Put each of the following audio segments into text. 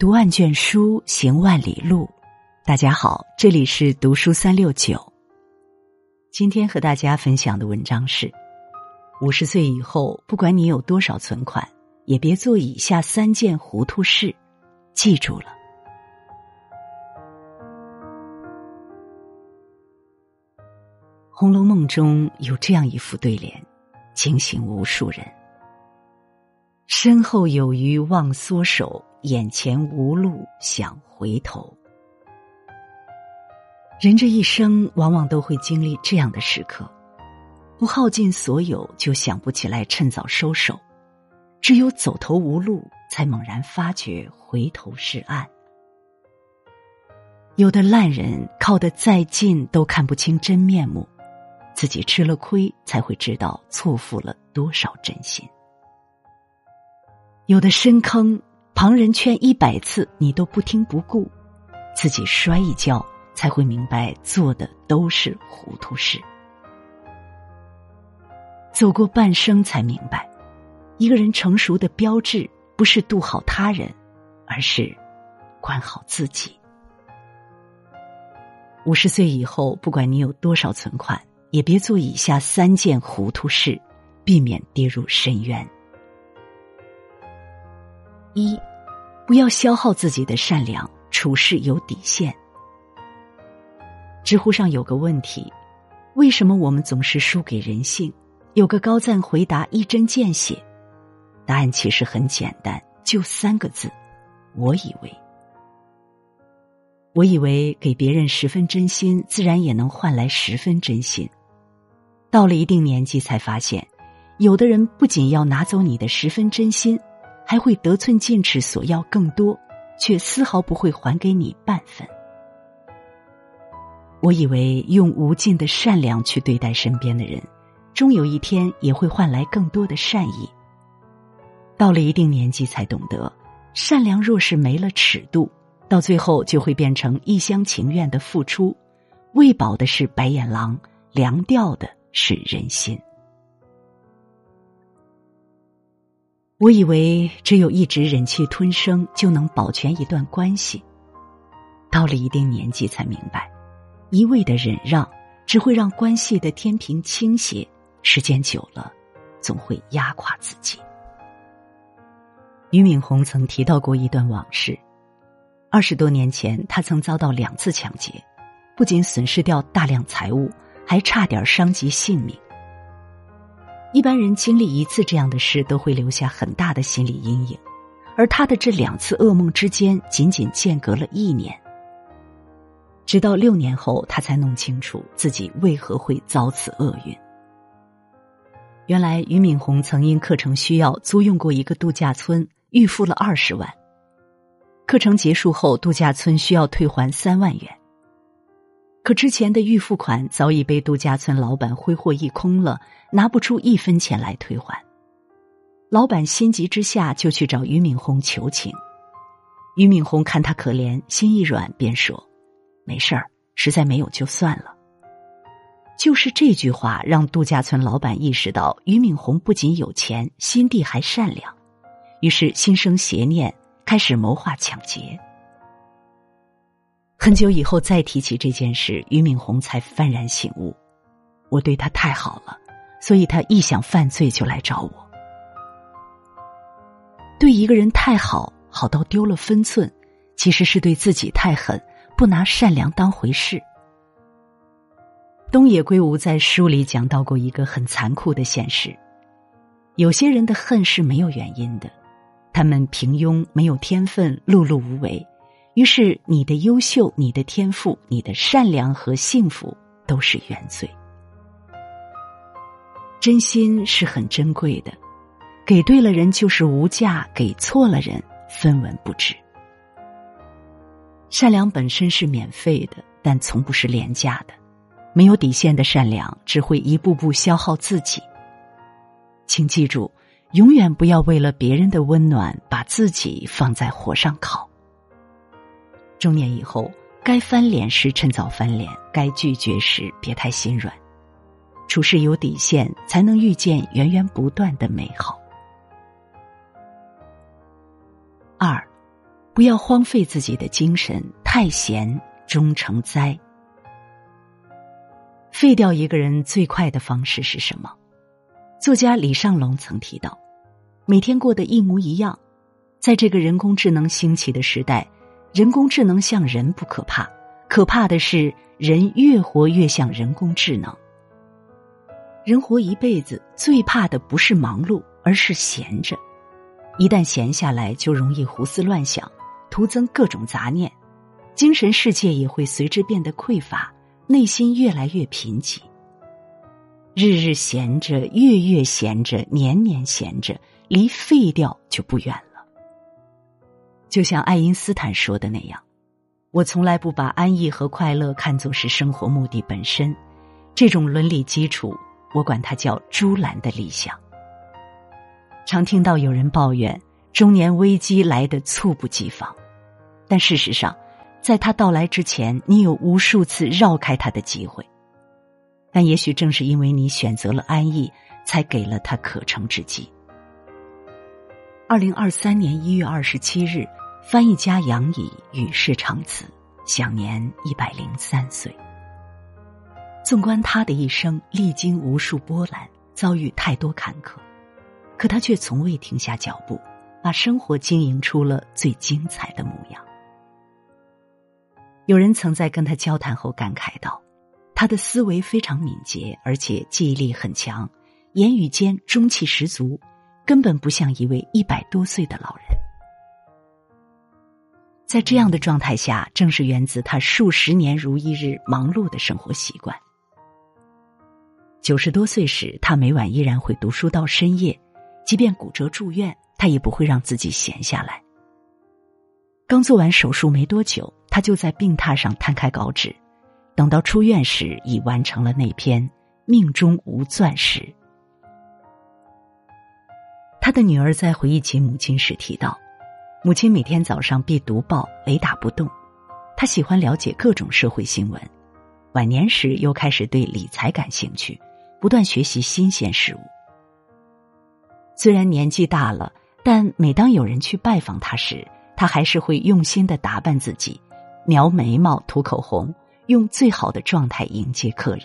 读万卷书，行万里路。大家好，这里是读书三六九。今天和大家分享的文章是：五十岁以后，不管你有多少存款，也别做以下三件糊涂事。记住了，《红楼梦》中有这样一副对联，惊醒无数人：身后有余忘缩手。眼前无路想回头，人这一生往往都会经历这样的时刻，不耗尽所有就想不起来趁早收手，只有走投无路才猛然发觉回头是岸。有的烂人靠得再近都看不清真面目，自己吃了亏才会知道错付了多少真心。有的深坑。旁人劝一百次，你都不听不顾，自己摔一跤，才会明白做的都是糊涂事。走过半生，才明白，一个人成熟的标志，不是度好他人，而是管好自己。五十岁以后，不管你有多少存款，也别做以下三件糊涂事，避免跌入深渊。一。不要消耗自己的善良，处事有底线。知乎上有个问题：为什么我们总是输给人性？有个高赞回答一针见血，答案其实很简单，就三个字：我以为。我以为给别人十分真心，自然也能换来十分真心。到了一定年纪，才发现，有的人不仅要拿走你的十分真心。还会得寸进尺，索要更多，却丝毫不会还给你半分。我以为用无尽的善良去对待身边的人，终有一天也会换来更多的善意。到了一定年纪，才懂得，善良若是没了尺度，到最后就会变成一厢情愿的付出，喂饱的是白眼狼，凉掉的是人心。我以为只有一直忍气吞声就能保全一段关系，到了一定年纪才明白，一味的忍让只会让关系的天平倾斜，时间久了，总会压垮自己。俞敏洪曾提到过一段往事：二十多年前，他曾遭到两次抢劫，不仅损失掉大量财物，还差点伤及性命。一般人经历一次这样的事，都会留下很大的心理阴影，而他的这两次噩梦之间仅仅间隔了一年。直到六年后，他才弄清楚自己为何会遭此厄运。原来，俞敏洪曾因课程需要租用过一个度假村，预付了二十万。课程结束后，度假村需要退还三万元。可之前的预付款早已被度假村老板挥霍一空了，拿不出一分钱来退还。老板心急之下就去找俞敏洪求情。俞敏洪看他可怜，心一软，便说：“没事儿，实在没有就算了。”就是这句话，让度假村老板意识到俞敏洪不仅有钱，心地还善良，于是心生邪念，开始谋划抢劫。很久以后再提起这件事，俞敏洪才幡然醒悟：我对他太好了，所以他一想犯罪就来找我。对一个人太好，好到丢了分寸，其实是对自己太狠，不拿善良当回事。东野圭吾在书里讲到过一个很残酷的现实：有些人的恨是没有原因的，他们平庸，没有天分，碌碌无为。于是，你的优秀、你的天赋、你的善良和幸福都是原罪。真心是很珍贵的，给对了人就是无价，给错了人分文不值。善良本身是免费的，但从不是廉价的。没有底线的善良，只会一步步消耗自己。请记住，永远不要为了别人的温暖，把自己放在火上烤。中年以后，该翻脸时趁早翻脸，该拒绝时别太心软，处事有底线，才能遇见源源不断的美好。二，不要荒废自己的精神，太闲终成灾。废掉一个人最快的方式是什么？作家李尚龙曾提到：每天过得一模一样。在这个人工智能兴起的时代，人工智能像人不可怕，可怕的是人越活越像人工智能。人活一辈子，最怕的不是忙碌，而是闲着。一旦闲下来，就容易胡思乱想，徒增各种杂念，精神世界也会随之变得匮乏，内心越来越贫瘠。日日闲着，月月闲着，年年闲着，离废掉就不远了。就像爱因斯坦说的那样，我从来不把安逸和快乐看作是生活目的本身，这种伦理基础，我管它叫“朱兰的理想”。常听到有人抱怨中年危机来得猝不及防，但事实上，在他到来之前，你有无数次绕开他的机会。但也许正是因为你选择了安逸，才给了他可乘之机。二零二三年一月二十七日。翻译家杨乙与世长辞，享年一百零三岁。纵观他的一生，历经无数波澜，遭遇太多坎坷，可他却从未停下脚步，把生活经营出了最精彩的模样。有人曾在跟他交谈后感慨道：“他的思维非常敏捷，而且记忆力很强，言语间中气十足，根本不像一位一百多岁的老人。”在这样的状态下，正是源自他数十年如一日忙碌的生活习惯。九十多岁时，他每晚依然会读书到深夜，即便骨折住院，他也不会让自己闲下来。刚做完手术没多久，他就在病榻上摊开稿纸，等到出院时，已完成了那篇《命中无钻石》。他的女儿在回忆起母亲时提到。母亲每天早上必读报，雷打不动。他喜欢了解各种社会新闻，晚年时又开始对理财感兴趣，不断学习新鲜事物。虽然年纪大了，但每当有人去拜访他时，他还是会用心的打扮自己，描眉毛、涂口红，用最好的状态迎接客人。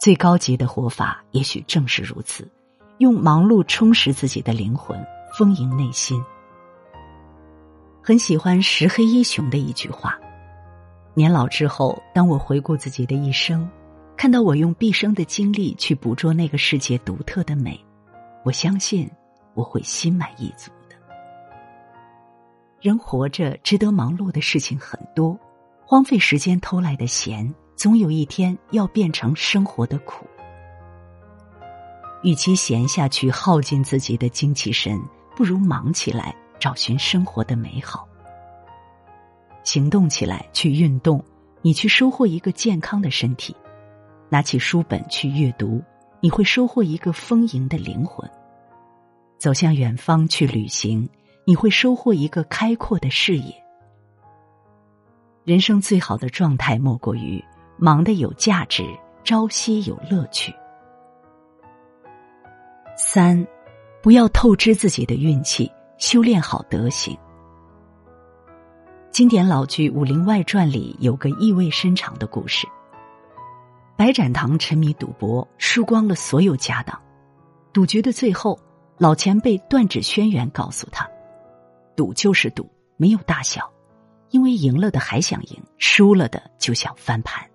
最高级的活法也许正是如此，用忙碌充实自己的灵魂，丰盈内心。很喜欢石黑一雄的一句话：“年老之后，当我回顾自己的一生，看到我用毕生的精力去捕捉那个世界独特的美，我相信我会心满意足的。人活着，值得忙碌的事情很多，荒废时间偷来的闲，总有一天要变成生活的苦。与其闲下去耗尽自己的精气神，不如忙起来。”找寻生活的美好，行动起来，去运动，你去收获一个健康的身体；拿起书本去阅读，你会收获一个丰盈的灵魂；走向远方去旅行，你会收获一个开阔的视野。人生最好的状态，莫过于忙的有价值，朝夕有乐趣。三，不要透支自己的运气。修炼好德行。经典老剧《武林外传》里有个意味深长的故事：白展堂沉迷赌博，输光了所有家当。赌局的最后，老前辈断指轩辕告诉他：“赌就是赌，没有大小，因为赢了的还想赢，输了的就想翻盘。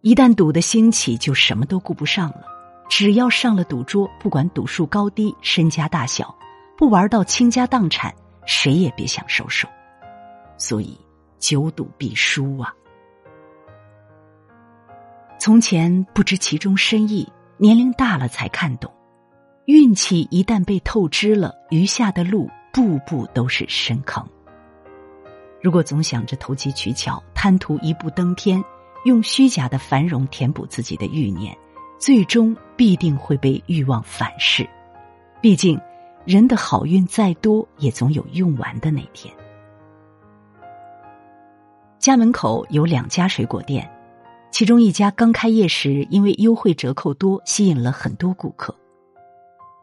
一旦赌的兴起，就什么都顾不上了。只要上了赌桌，不管赌术高低，身家大小。”不玩到倾家荡产，谁也别想收手。所以，久赌必输啊！从前不知其中深意，年龄大了才看懂。运气一旦被透支了，余下的路步步都是深坑。如果总想着投机取巧，贪图一步登天，用虚假的繁荣填补自己的欲念，最终必定会被欲望反噬。毕竟。人的好运再多，也总有用完的那天。家门口有两家水果店，其中一家刚开业时，因为优惠折扣多，吸引了很多顾客。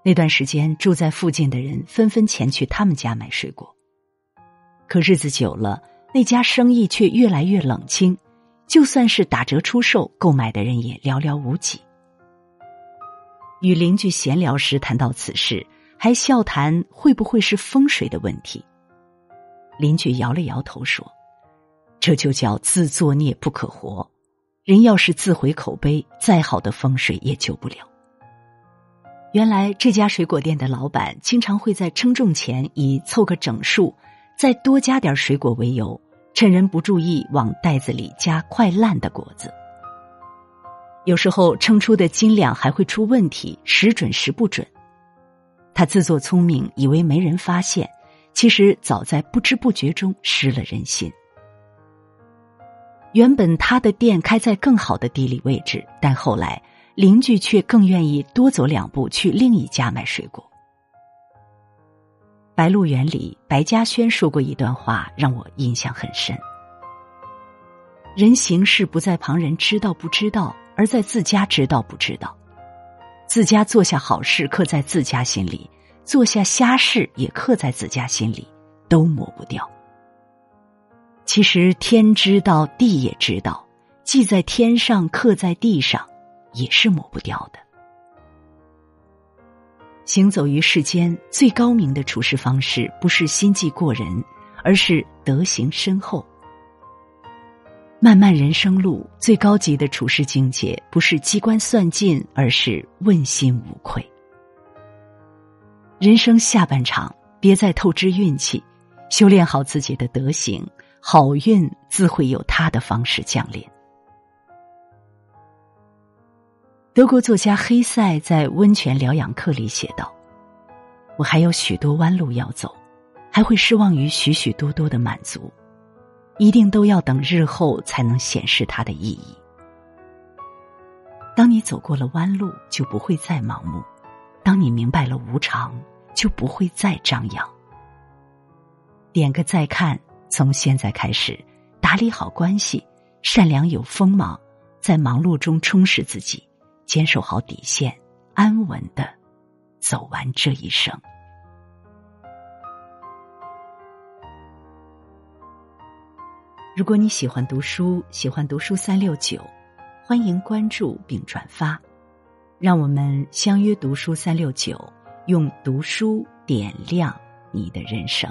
那段时间，住在附近的人纷纷前去他们家买水果。可日子久了，那家生意却越来越冷清，就算是打折出售，购买的人也寥寥无几。与邻居闲聊时谈到此事，还笑谈会不会是风水的问题。邻居摇了摇头说：“这就叫自作孽不可活。人要是自毁口碑，再好的风水也救不了。”原来这家水果店的老板经常会在称重前以凑个整数，再多加点水果为由，趁人不注意往袋子里加快烂的果子。有时候称出的斤两还会出问题，时准时不准。他自作聪明，以为没人发现，其实早在不知不觉中失了人心。原本他的店开在更好的地理位置，但后来。邻居却更愿意多走两步去另一家买水果。《白鹿原》里，白嘉轩说过一段话，让我印象很深：人行事不在旁人知道不知道，而在自家知道不知道。自家做下好事，刻在自家心里；做下瞎事，也刻在自家心里，都抹不掉。其实天知道，地也知道，记在天上，刻在地上。也是抹不掉的。行走于世间，最高明的处事方式，不是心计过人，而是德行深厚。漫漫人生路，最高级的处事境界，不是机关算尽，而是问心无愧。人生下半场，别再透支运气，修炼好自己的德行，好运自会有他的方式降临。德国作家黑塞在《温泉疗养课》里写道：“我还有许多弯路要走，还会失望于许许多多的满足，一定都要等日后才能显示它的意义。当你走过了弯路，就不会再盲目；当你明白了无常，就不会再张扬。点个再看，从现在开始，打理好关系，善良有锋芒，在忙碌中充实自己。”坚守好底线，安稳的走完这一生。如果你喜欢读书，喜欢读书三六九，欢迎关注并转发，让我们相约读书三六九，用读书点亮你的人生。